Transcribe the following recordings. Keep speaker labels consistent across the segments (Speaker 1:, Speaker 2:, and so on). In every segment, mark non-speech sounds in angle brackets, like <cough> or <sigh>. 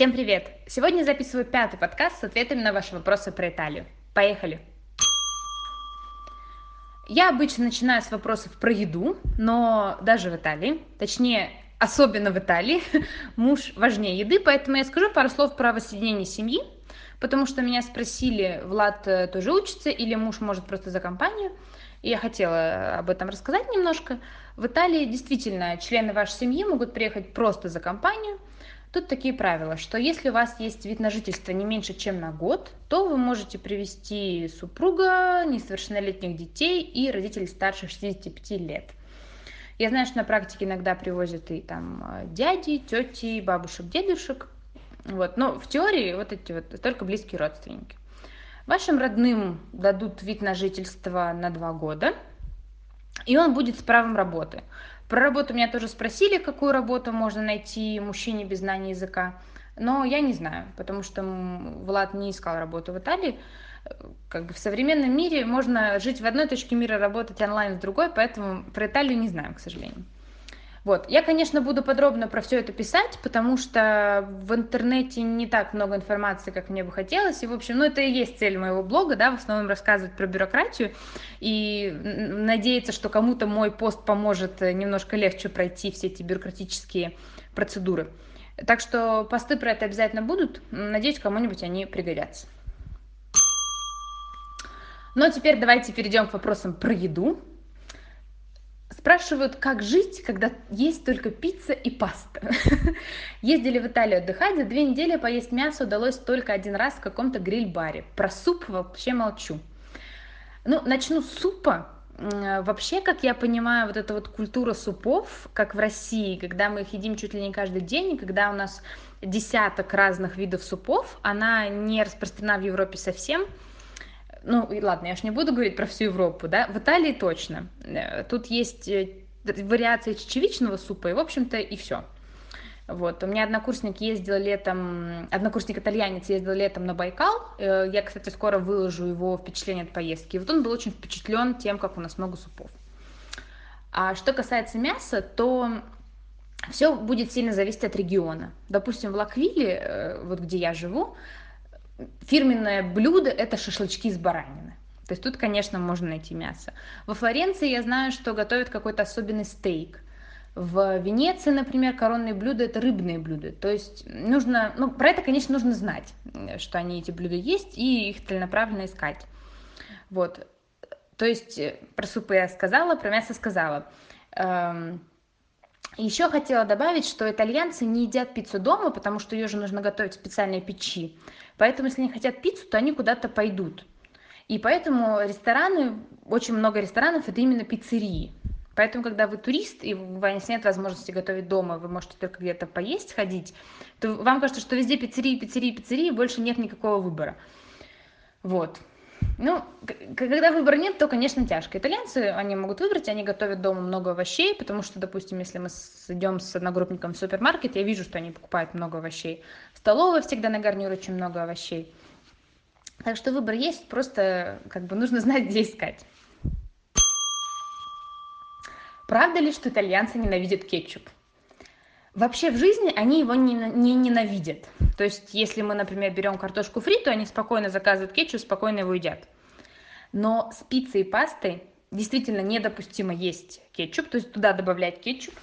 Speaker 1: Всем привет! Сегодня записываю пятый подкаст с ответами на ваши вопросы про Италию. Поехали! Я обычно начинаю с вопросов про еду, но даже в Италии, точнее, особенно в Италии, <laughs> муж важнее еды, поэтому я скажу пару слов про воссоединение семьи, потому что меня спросили, Влад э, тоже учится или муж может просто за компанию, и я хотела об этом рассказать немножко. В Италии действительно члены вашей семьи могут приехать просто за компанию, Тут такие правила, что если у вас есть вид на жительство не меньше, чем на год, то вы можете привести супруга, несовершеннолетних детей и родителей старше 65 лет. Я знаю, что на практике иногда привозят и там э, дяди, тети, бабушек, дедушек. Вот. Но в теории вот эти вот только близкие родственники. Вашим родным дадут вид на жительство на два года, и он будет с правом работы. Про работу меня тоже спросили, какую работу можно найти мужчине без знания языка. Но я не знаю, потому что Влад не искал работу в Италии. Как бы в современном мире можно жить в одной точке мира, работать онлайн в другой, поэтому про Италию не знаем, к сожалению. Вот. Я, конечно, буду подробно про все это писать, потому что в интернете не так много информации, как мне бы хотелось. И, в общем, ну, это и есть цель моего блога, да, в основном рассказывать про бюрократию и надеяться, что кому-то мой пост поможет немножко легче пройти все эти бюрократические процедуры. Так что посты про это обязательно будут. Надеюсь, кому-нибудь они пригодятся. Но теперь давайте перейдем к вопросам про еду. Спрашивают, как жить, когда есть только пицца и паста. <laughs> Ездили в Италию отдыхать, за две недели поесть мясо удалось только один раз в каком-то гриль-баре. Про суп вообще молчу. Ну, начну с супа. Вообще, как я понимаю, вот эта вот культура супов, как в России, когда мы их едим чуть ли не каждый день, и когда у нас десяток разных видов супов, она не распространена в Европе совсем ну и ладно, я ж не буду говорить про всю Европу, да, в Италии точно. Э, тут есть э, вариации чечевичного супа, и, в общем-то, и все. Вот, у меня однокурсник ездил летом, однокурсник итальянец ездил летом на Байкал, э, я, кстати, скоро выложу его впечатление от поездки, и вот он был очень впечатлен тем, как у нас много супов. А что касается мяса, то все будет сильно зависеть от региона. Допустим, в Лаквиле, вот где я живу, фирменное блюдо – это шашлычки из баранины. То есть тут, конечно, можно найти мясо. Во Флоренции я знаю, что готовят какой-то особенный стейк. В Венеции, например, коронные блюда – это рыбные блюда. То есть нужно, ну, про это, конечно, нужно знать, что они, эти блюда есть, и их целенаправленно искать. Вот. То есть э, про супы я сказала, про мясо сказала. Еще хотела добавить, что итальянцы не едят пиццу дома, потому что ее же нужно готовить в специальной печи. Поэтому, если они хотят пиццу, то они куда-то пойдут. И поэтому рестораны, очень много ресторанов, это именно пиццерии. Поэтому, когда вы турист, и у вас нет возможности готовить дома, вы можете только где-то поесть, ходить, то вам кажется, что везде пиццерии, пиццерии, пиццерии, больше нет никакого выбора. Вот. Ну, когда выбора нет, то, конечно, тяжко. Итальянцы, они могут выбрать, они готовят дома много овощей, потому что, допустим, если мы идем с одногруппником в супермаркет, я вижу, что они покупают много овощей. В всегда на гарнир очень много овощей. Так что выбор есть, просто как бы нужно <laughs> знать, где искать. Правда ли, что итальянцы ненавидят кетчуп? Вообще в жизни они его не, не ненавидят. То есть, если мы, например, берем картошку фри, то они спокойно заказывают кетчуп, спокойно его едят. Но с пиццей и пастой действительно недопустимо есть кетчуп, то есть туда добавлять кетчуп.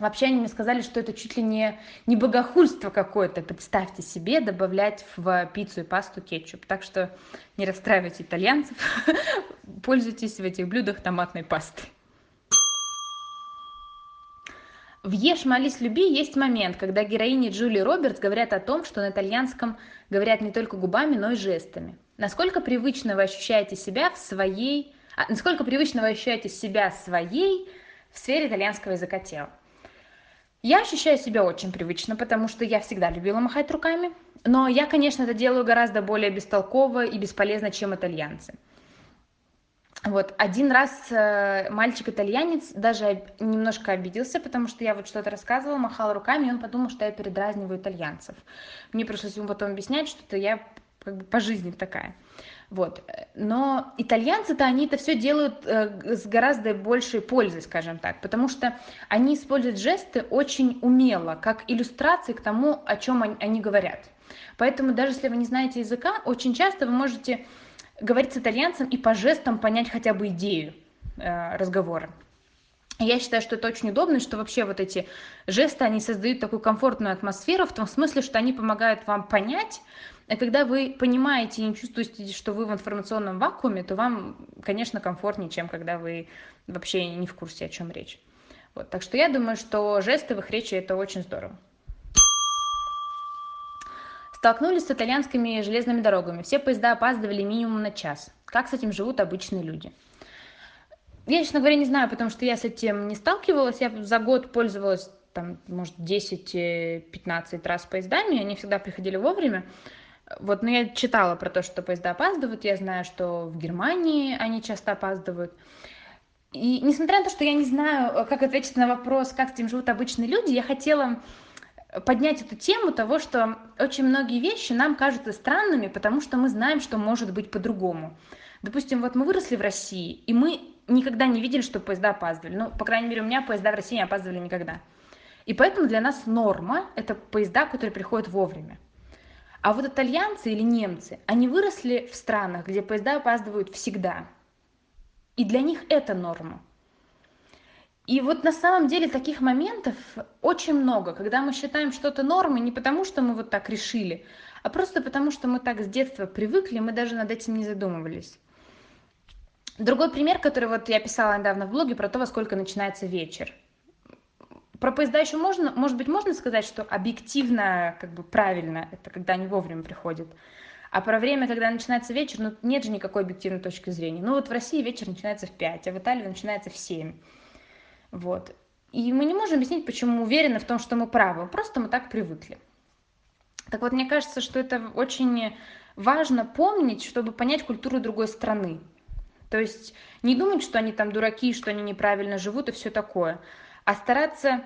Speaker 1: Вообще они мне сказали, что это чуть ли не, не богохульство какое-то, представьте себе, добавлять в пиццу и пасту кетчуп. Так что не расстраивайте итальянцев, <laughs> пользуйтесь в этих блюдах томатной пастой. В «Ешь, молись, люби» есть момент, когда героини Джули Робертс говорят о том, что на итальянском говорят не только губами, но и жестами. Насколько привычно вы ощущаете себя в своей... А, насколько привычно вы ощущаете себя своей в сфере итальянского языка тела? Я ощущаю себя очень привычно, потому что я всегда любила махать руками. Но я, конечно, это делаю гораздо более бестолково и бесполезно, чем итальянцы. Вот, один раз э, мальчик-итальянец даже немножко обиделся, потому что я вот что-то рассказывала, махала руками, и он подумал, что я передразниваю итальянцев. Мне пришлось ему потом объяснять, что это я как бы по жизни такая. Вот. Но итальянцы-то, они это все делают э, с гораздо большей пользой, скажем так, потому что они используют жесты очень умело, как иллюстрации к тому, о чем они, они говорят. Поэтому даже если вы не знаете языка, очень часто вы можете говорить с итальянцем и по жестам понять хотя бы идею э, разговора. Я считаю, что это очень удобно, что вообще вот эти жесты, они создают такую комфортную атмосферу, в том смысле, что они помогают вам понять, а когда вы понимаете и не чувствуете, что вы в информационном вакууме, то вам, конечно, комфортнее, чем когда вы вообще не в курсе, о чем речь. Вот. Так что я думаю, что жесты в их речи это очень здорово. Столкнулись с итальянскими железными дорогами. Все поезда опаздывали минимум на час. Как с этим живут обычные люди? Я, честно говоря, не знаю, потому что я с этим не сталкивалась. Я за год пользовалась, там, может, 10-15 раз поездами, они всегда приходили вовремя. Вот, но я читала про то, что поезда опаздывают, я знаю, что в Германии они часто опаздывают. И несмотря на то, что я не знаю, как ответить на вопрос, как с этим живут обычные люди, я хотела поднять эту тему того, что очень многие вещи нам кажутся странными, потому что мы знаем, что может быть по-другому. Допустим, вот мы выросли в России, и мы никогда не видели, что поезда опаздывали. Ну, по крайней мере, у меня поезда в России не опаздывали никогда. И поэтому для нас норма – это поезда, которые приходят вовремя. А вот итальянцы или немцы, они выросли в странах, где поезда опаздывают всегда. И для них это норма. И вот на самом деле таких моментов очень много, когда мы считаем что-то нормой не потому, что мы вот так решили, а просто потому, что мы так с детства привыкли, мы даже над этим не задумывались. Другой пример, который вот я писала недавно в блоге про то, во сколько начинается вечер. Про поезда еще можно, может быть, можно сказать, что объективно, как бы правильно, это когда они вовремя приходят. А про время, когда начинается вечер, ну нет же никакой объективной точки зрения. Ну вот в России вечер начинается в 5, а в Италии начинается в 7. Вот. И мы не можем объяснить, почему мы уверены в том, что мы правы. Просто мы так привыкли. Так вот, мне кажется, что это очень важно помнить, чтобы понять культуру другой страны. То есть не думать, что они там дураки, что они неправильно живут и все такое а стараться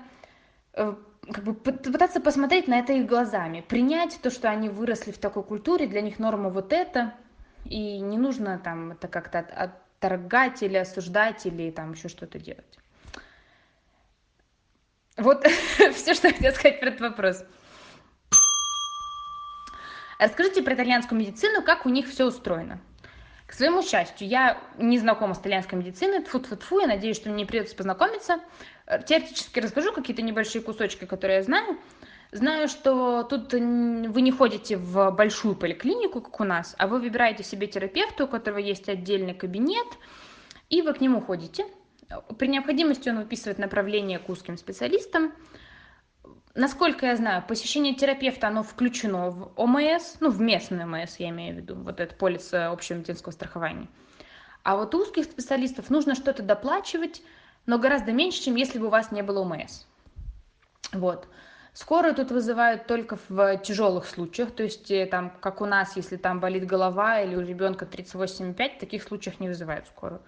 Speaker 1: э, как бы пытаться посмотреть на это их глазами, принять то, что они выросли в такой культуре, для них норма вот это, и не нужно там это как-то отторгать или осуждать или там еще что-то делать. Вот <laughs> все, что я хотела сказать про этот вопрос. Расскажите про итальянскую медицину, как у них все устроено. К своему счастью, я не знакома с итальянской медициной, тфу тфу тфу я надеюсь, что мне придется познакомиться. Э, теоретически расскажу какие-то небольшие кусочки, которые я знаю. Знаю, что тут вы не ходите в большую поликлинику, как у нас, а вы выбираете себе терапевта, у которого есть отдельный кабинет, и вы к нему ходите. При необходимости он выписывает направление к узким специалистам. Насколько я знаю, посещение терапевта, оно включено в ОМС, ну, в местный ОМС, я имею в виду, вот этот полис э, общего медицинского страхования. А вот узких специалистов нужно что-то доплачивать, но гораздо меньше, чем если бы у вас не было ОМС. Вот. Скорую тут вызывают только в тяжелых случаях, то есть э, там, как у нас, если там болит голова или у ребенка 38,5, в таких случаях не вызывают скорую.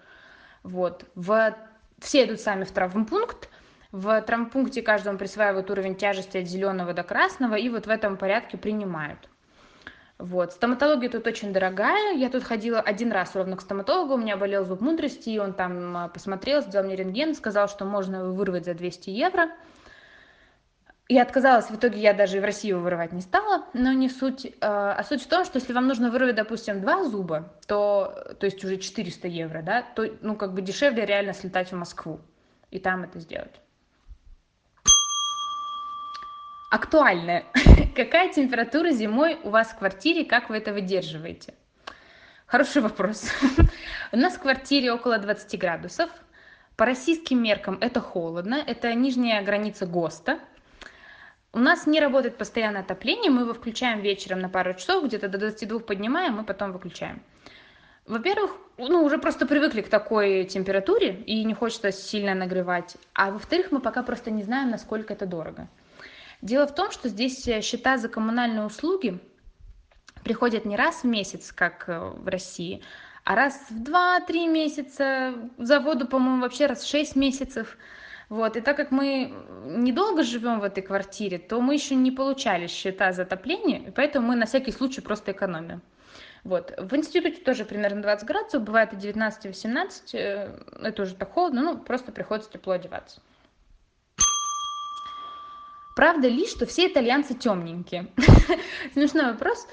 Speaker 1: Вот. В... Все идут сами в травмпункт, в травмпункте каждому присваивают уровень тяжести от зеленого до красного и вот в этом порядке принимают. Вот. Стоматология тут очень дорогая. Я тут ходила один раз ровно к стоматологу, у меня болел зуб мудрости, и он там а, посмотрел, сделал мне рентген, сказал, что можно вырвать за 200 евро. Я отказалась, в итоге я даже и в России его вырывать не стала, но не суть. А, а суть в том, что если вам нужно вырвать, допустим, два зуба, то, то есть уже 400 евро, да, то, ну, как бы дешевле реально слетать в Москву и там это сделать актуальное. <laughs> Какая температура зимой у вас в квартире, как вы это выдерживаете? Хороший вопрос. <laughs> У нас в квартире около 20 градусов. По российским меркам это холодно, это нижняя граница ГОСТа. У нас не работает постоянное отопление, мы его включаем вечером на пару часов, где-то до 22 поднимаем и потом выключаем. Во-первых, ну, уже просто привыкли к такой температуре и не хочется сильно нагревать. А во-вторых, мы пока просто не знаем, насколько это дорого. Дело в том, что здесь э, счета за коммунальные услуги приходят не раз в месяц, как э, в России, а раз в 2-3 месяца, за воду, по-моему, вообще раз в 6 месяцев. Вот. И так как мы недолго живем в этой квартире, то мы еще не получали счета за отопление, поэтому мы на всякий случай просто экономим. Вот. В институте тоже примерно 20 градусов, бывает и 19, и 18, э, это уже так холодно, ну, просто приходится тепло одеваться. Правда ли, что все итальянцы темненькие? <laughs> Смешной вопрос.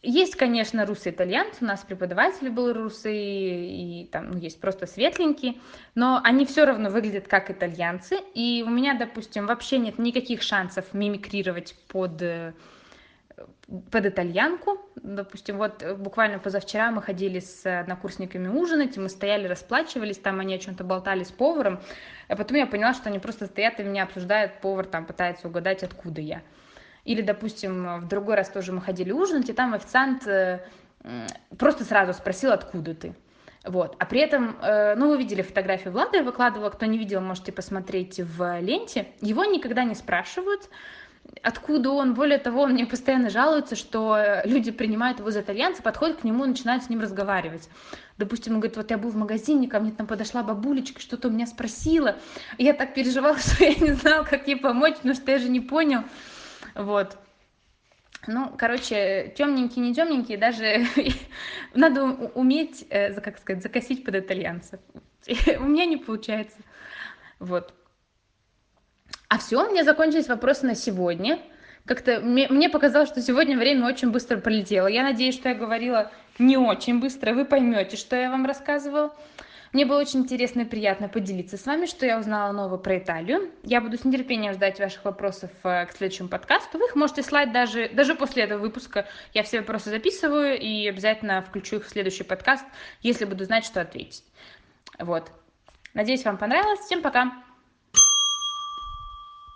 Speaker 1: Есть, конечно, русые итальянцы, у нас преподаватель был русый, и там ну, есть просто светленькие, но они все равно выглядят как итальянцы, и у меня, допустим, вообще нет никаких шансов мимикрировать под э, под итальянку. Допустим, вот буквально позавчера мы ходили с однокурсниками ужинать, мы стояли, расплачивались, там они о чем-то болтали с поваром, а потом я поняла, что они просто стоят и меня обсуждают, повар там пытается угадать, откуда я. Или, допустим, в другой раз тоже мы ходили ужинать, и там официант э, просто сразу спросил, откуда ты. Вот. А при этом, э, ну, вы видели фотографию Влада, я выкладывала, кто не видел, можете посмотреть в ленте. Его никогда не спрашивают, откуда он. Более того, он мне постоянно жалуется, что люди принимают его за итальянца, подходят к нему начинают с ним разговаривать. Допустим, он говорит, вот я был в магазине, ко мне там подошла бабулечка, что-то у меня спросила. Я так переживала, <laughs> что я не знала, как ей помочь, потому что я же не понял. Вот. Ну, короче, темненькие, не темненькие, даже <laughs> надо уметь, э, как сказать, закосить под итальянцев. <laughs> У меня не получается. Вот. А все, у меня закончились вопросы на сегодня. Как-то мне, показалось, что сегодня время очень быстро пролетело. Я надеюсь, что я говорила не очень быстро. Вы поймете, что я вам рассказывала. Мне было очень интересно и приятно поделиться с вами, что я узнала новое про Италию. Я буду с нетерпением ждать ваших вопросов э, к следующему подкасту. Вы их можете слать даже, даже после этого выпуска. Я все вопросы записываю и обязательно включу их в следующий подкаст, если буду знать, что ответить. Вот. Надеюсь, вам понравилось. Всем пока!